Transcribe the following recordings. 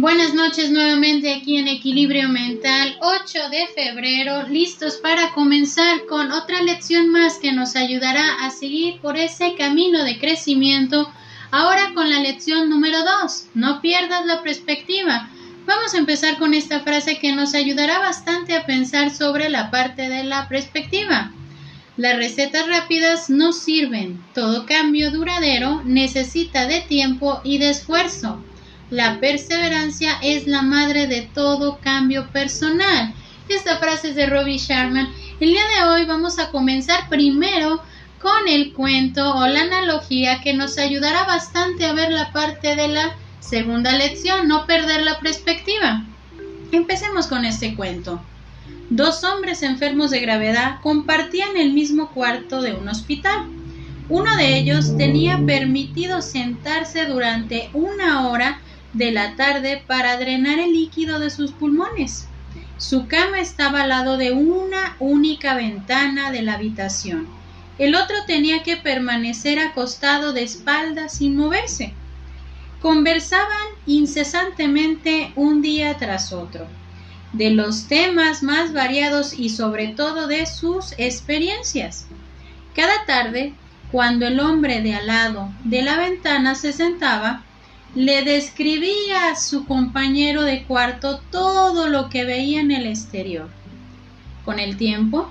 Buenas noches nuevamente aquí en Equilibrio Mental, 8 de febrero, listos para comenzar con otra lección más que nos ayudará a seguir por ese camino de crecimiento. Ahora con la lección número 2, no pierdas la perspectiva. Vamos a empezar con esta frase que nos ayudará bastante a pensar sobre la parte de la perspectiva. Las recetas rápidas no sirven, todo cambio duradero necesita de tiempo y de esfuerzo. La perseverancia es la madre de todo cambio personal. Esta frase es de Robbie Sharman. El día de hoy vamos a comenzar primero con el cuento o la analogía que nos ayudará bastante a ver la parte de la segunda lección, no perder la perspectiva. Empecemos con este cuento. Dos hombres enfermos de gravedad compartían el mismo cuarto de un hospital. Uno de ellos tenía permitido sentarse durante una hora de la tarde para drenar el líquido de sus pulmones. Su cama estaba al lado de una única ventana de la habitación. El otro tenía que permanecer acostado de espaldas sin moverse. Conversaban incesantemente un día tras otro, de los temas más variados y sobre todo de sus experiencias. Cada tarde, cuando el hombre de al lado de la ventana se sentaba, le describía a su compañero de cuarto todo lo que veía en el exterior. Con el tiempo,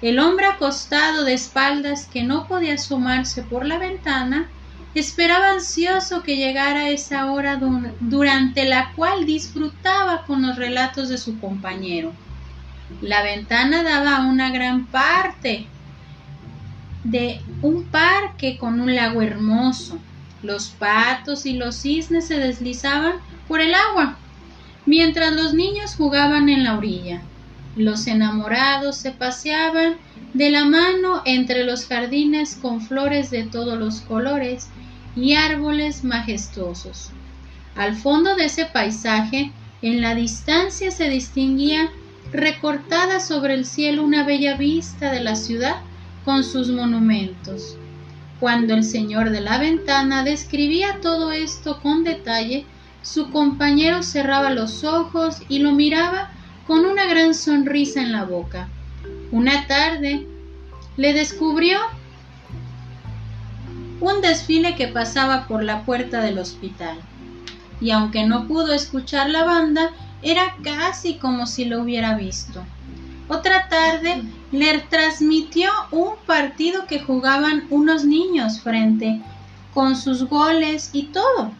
el hombre acostado de espaldas que no podía asomarse por la ventana esperaba ansioso que llegara esa hora durante la cual disfrutaba con los relatos de su compañero. La ventana daba una gran parte de un parque con un lago hermoso, los patos y los cisnes se deslizaban por el agua, mientras los niños jugaban en la orilla. Los enamorados se paseaban de la mano entre los jardines con flores de todos los colores y árboles majestuosos. Al fondo de ese paisaje, en la distancia se distinguía recortada sobre el cielo una bella vista de la ciudad con sus monumentos. Cuando el señor de la ventana describía todo esto con detalle, su compañero cerraba los ojos y lo miraba con una gran sonrisa en la boca. Una tarde le descubrió un desfile que pasaba por la puerta del hospital, y aunque no pudo escuchar la banda, era casi como si lo hubiera visto. Otra tarde le transmitió un partido que jugaban unos niños frente con sus goles y todo.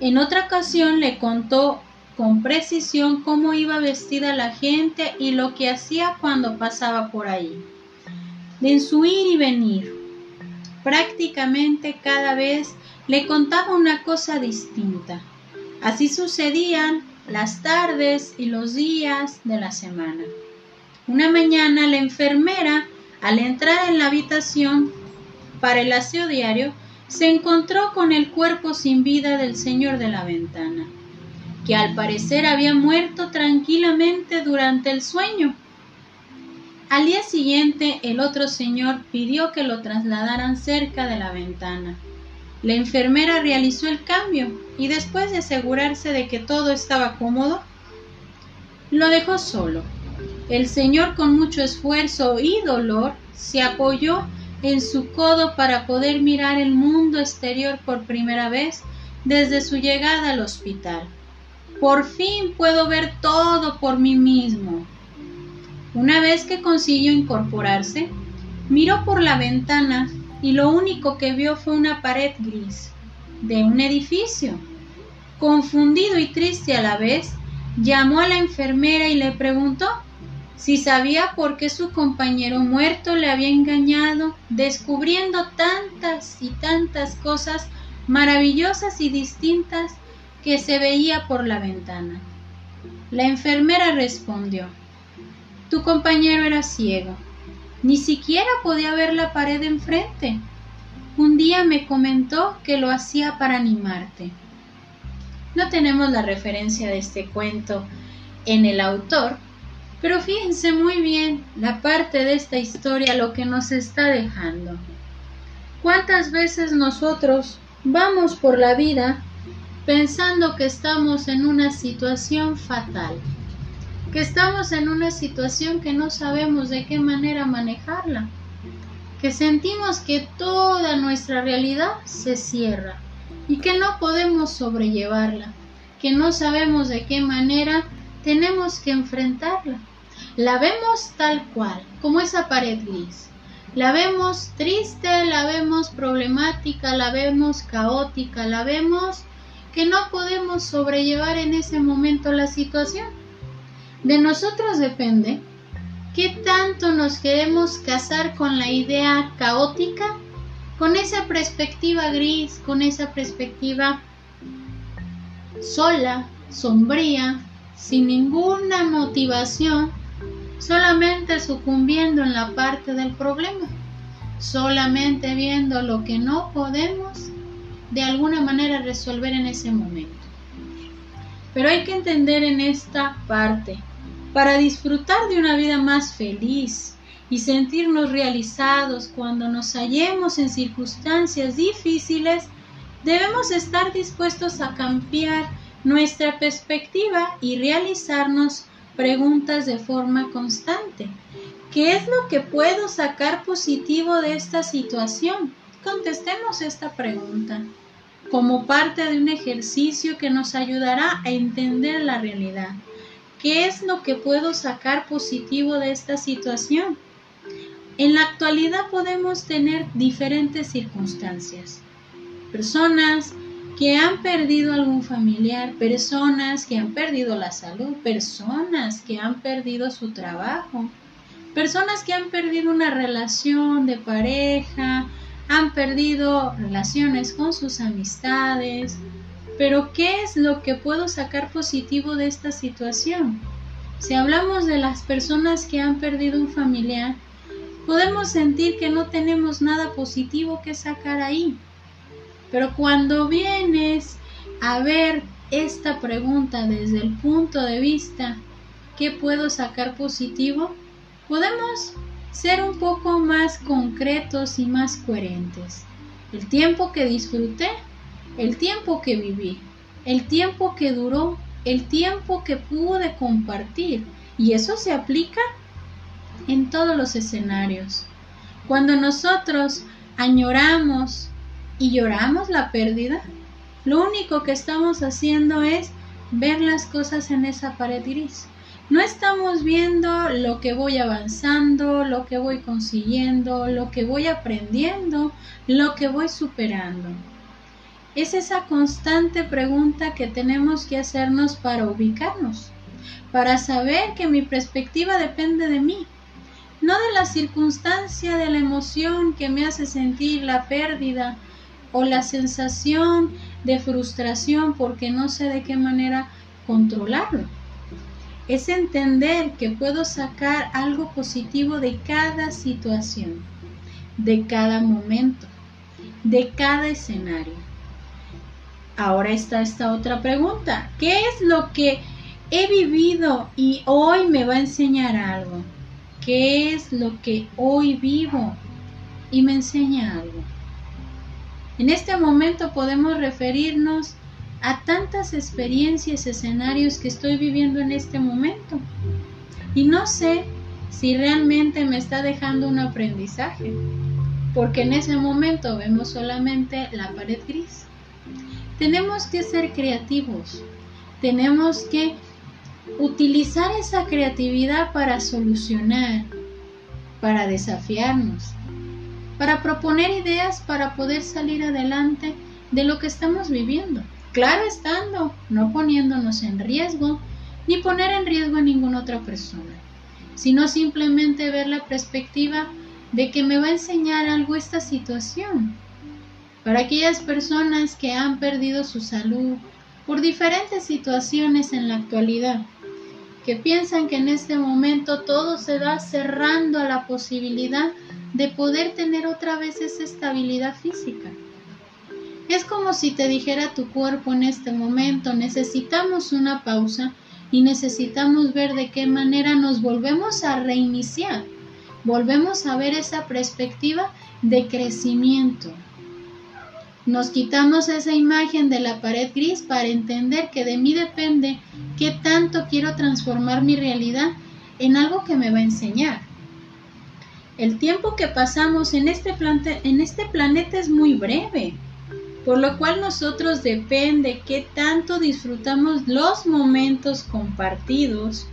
En otra ocasión le contó con precisión cómo iba vestida la gente y lo que hacía cuando pasaba por ahí. En su ir y venir, prácticamente cada vez le contaba una cosa distinta. Así sucedían las tardes y los días de la semana. Una mañana la enfermera, al entrar en la habitación para el aseo diario, se encontró con el cuerpo sin vida del señor de la ventana, que al parecer había muerto tranquilamente durante el sueño. Al día siguiente el otro señor pidió que lo trasladaran cerca de la ventana. La enfermera realizó el cambio y después de asegurarse de que todo estaba cómodo, lo dejó solo. El señor con mucho esfuerzo y dolor se apoyó en su codo para poder mirar el mundo exterior por primera vez desde su llegada al hospital. Por fin puedo ver todo por mí mismo. Una vez que consiguió incorporarse, miró por la ventana y lo único que vio fue una pared gris de un edificio. Confundido y triste a la vez, llamó a la enfermera y le preguntó si sabía por qué su compañero muerto le había engañado, descubriendo tantas y tantas cosas maravillosas y distintas que se veía por la ventana. La enfermera respondió, Tu compañero era ciego, ni siquiera podía ver la pared enfrente. Un día me comentó que lo hacía para animarte. No tenemos la referencia de este cuento en el autor, pero fíjense muy bien la parte de esta historia, lo que nos está dejando. ¿Cuántas veces nosotros vamos por la vida pensando que estamos en una situación fatal, que estamos en una situación que no sabemos de qué manera manejarla, que sentimos que toda nuestra realidad se cierra y que no podemos sobrellevarla, que no sabemos de qué manera tenemos que enfrentarla. La vemos tal cual, como esa pared gris. La vemos triste, la vemos problemática, la vemos caótica, la vemos que no podemos sobrellevar en ese momento la situación. De nosotros depende qué tanto nos queremos casar con la idea caótica, con esa perspectiva gris, con esa perspectiva sola, sombría, sin ninguna motivación, solamente sucumbiendo en la parte del problema, solamente viendo lo que no podemos de alguna manera resolver en ese momento. Pero hay que entender en esta parte, para disfrutar de una vida más feliz y sentirnos realizados cuando nos hallemos en circunstancias difíciles, debemos estar dispuestos a cambiar nuestra perspectiva y realizarnos preguntas de forma constante. ¿Qué es lo que puedo sacar positivo de esta situación? Contestemos esta pregunta como parte de un ejercicio que nos ayudará a entender la realidad. ¿Qué es lo que puedo sacar positivo de esta situación? En la actualidad podemos tener diferentes circunstancias. Personas que han perdido algún familiar, personas que han perdido la salud, personas que han perdido su trabajo, personas que han perdido una relación de pareja, han perdido relaciones con sus amistades. Pero ¿qué es lo que puedo sacar positivo de esta situación? Si hablamos de las personas que han perdido un familiar, podemos sentir que no tenemos nada positivo que sacar ahí. Pero cuando vienes a ver esta pregunta desde el punto de vista, ¿qué puedo sacar positivo? Podemos ser un poco más concretos y más coherentes. El tiempo que disfruté, el tiempo que viví, el tiempo que duró, el tiempo que pude compartir. Y eso se aplica en todos los escenarios. Cuando nosotros añoramos y lloramos la pérdida, lo único que estamos haciendo es ver las cosas en esa pared gris. No estamos viendo lo que voy avanzando, lo que voy consiguiendo, lo que voy aprendiendo, lo que voy superando. Es esa constante pregunta que tenemos que hacernos para ubicarnos, para saber que mi perspectiva depende de mí, no de la circunstancia, de la emoción que me hace sentir la pérdida o la sensación de frustración porque no sé de qué manera controlarlo es entender que puedo sacar algo positivo de cada situación, de cada momento, de cada escenario. Ahora está esta otra pregunta. ¿Qué es lo que he vivido y hoy me va a enseñar algo? ¿Qué es lo que hoy vivo y me enseña algo? En este momento podemos referirnos a tantas experiencias, escenarios que estoy viviendo en este momento. Y no sé si realmente me está dejando un aprendizaje, porque en ese momento vemos solamente la pared gris. Tenemos que ser creativos, tenemos que utilizar esa creatividad para solucionar, para desafiarnos, para proponer ideas para poder salir adelante de lo que estamos viviendo. Claro estando, no poniéndonos en riesgo, ni poner en riesgo a ninguna otra persona, sino simplemente ver la perspectiva de que me va a enseñar algo esta situación. Para aquellas personas que han perdido su salud por diferentes situaciones en la actualidad, que piensan que en este momento todo se va cerrando a la posibilidad de poder tener otra vez esa estabilidad física. Es como si te dijera tu cuerpo en este momento, necesitamos una pausa y necesitamos ver de qué manera nos volvemos a reiniciar. Volvemos a ver esa perspectiva de crecimiento. Nos quitamos esa imagen de la pared gris para entender que de mí depende qué tanto quiero transformar mi realidad en algo que me va a enseñar. El tiempo que pasamos en este, en este planeta es muy breve, por lo cual nosotros depende qué tanto disfrutamos los momentos compartidos,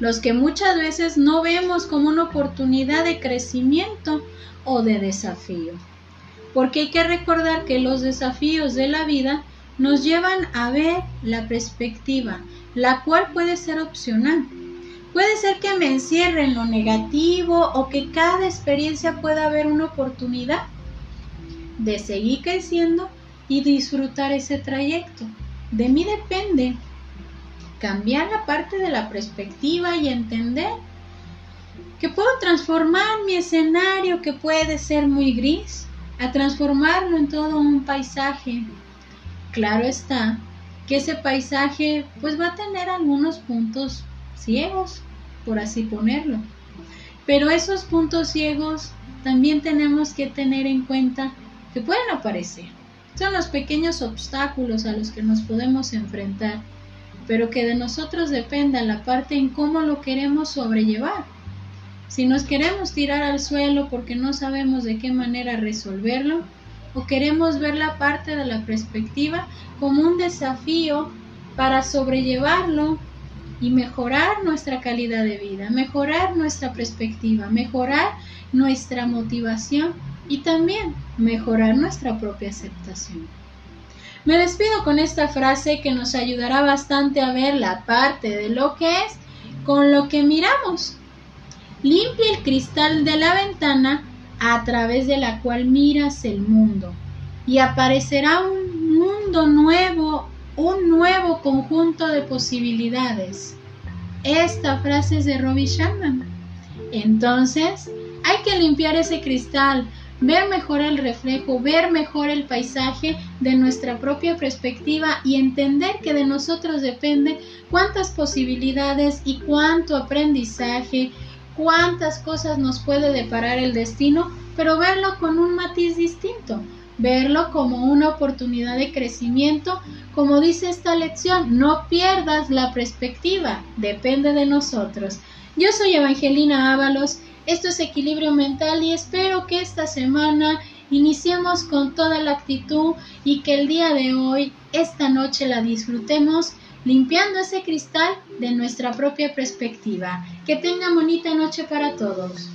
los que muchas veces no vemos como una oportunidad de crecimiento o de desafío. Porque hay que recordar que los desafíos de la vida nos llevan a ver la perspectiva, la cual puede ser opcional. Puede ser que me encierre en lo negativo o que cada experiencia pueda haber una oportunidad de seguir creciendo y disfrutar ese trayecto. De mí depende cambiar la parte de la perspectiva y entender que puedo transformar mi escenario que puede ser muy gris a transformarlo en todo un paisaje. Claro está que ese paisaje pues va a tener algunos puntos ciegos, por así ponerlo. Pero esos puntos ciegos también tenemos que tener en cuenta que pueden aparecer. Son los pequeños obstáculos a los que nos podemos enfrentar, pero que de nosotros dependa la parte en cómo lo queremos sobrellevar. Si nos queremos tirar al suelo porque no sabemos de qué manera resolverlo, o queremos ver la parte de la perspectiva como un desafío para sobrellevarlo y mejorar nuestra calidad de vida, mejorar nuestra perspectiva, mejorar nuestra motivación y también mejorar nuestra propia aceptación. Me despido con esta frase que nos ayudará bastante a ver la parte de lo que es con lo que miramos. Limpia el cristal de la ventana a través de la cual miras el mundo y aparecerá un mundo nuevo un nuevo conjunto de posibilidades. Esta frase es de Robbie Sharman. Entonces, hay que limpiar ese cristal, ver mejor el reflejo, ver mejor el paisaje de nuestra propia perspectiva y entender que de nosotros depende cuántas posibilidades y cuánto aprendizaje, cuántas cosas nos puede deparar el destino, pero verlo con un matiz distinto, verlo como una oportunidad de crecimiento, como dice esta lección, no pierdas la perspectiva, depende de nosotros. Yo soy Evangelina Ábalos, esto es Equilibrio Mental y espero que esta semana iniciemos con toda la actitud y que el día de hoy, esta noche la disfrutemos limpiando ese cristal de nuestra propia perspectiva. Que tenga bonita noche para todos.